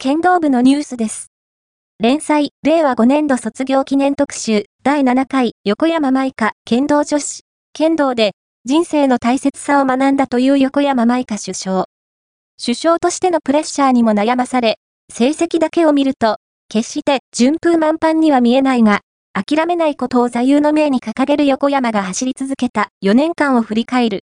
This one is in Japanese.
剣道部のニュースです。連載、令和5年度卒業記念特集、第7回、横山舞香、剣道女子。剣道で、人生の大切さを学んだという横山舞香首相。首相としてのプレッシャーにも悩まされ、成績だけを見ると、決して順風満帆には見えないが、諦めないことを座右の銘に掲げる横山が走り続けた4年間を振り返る。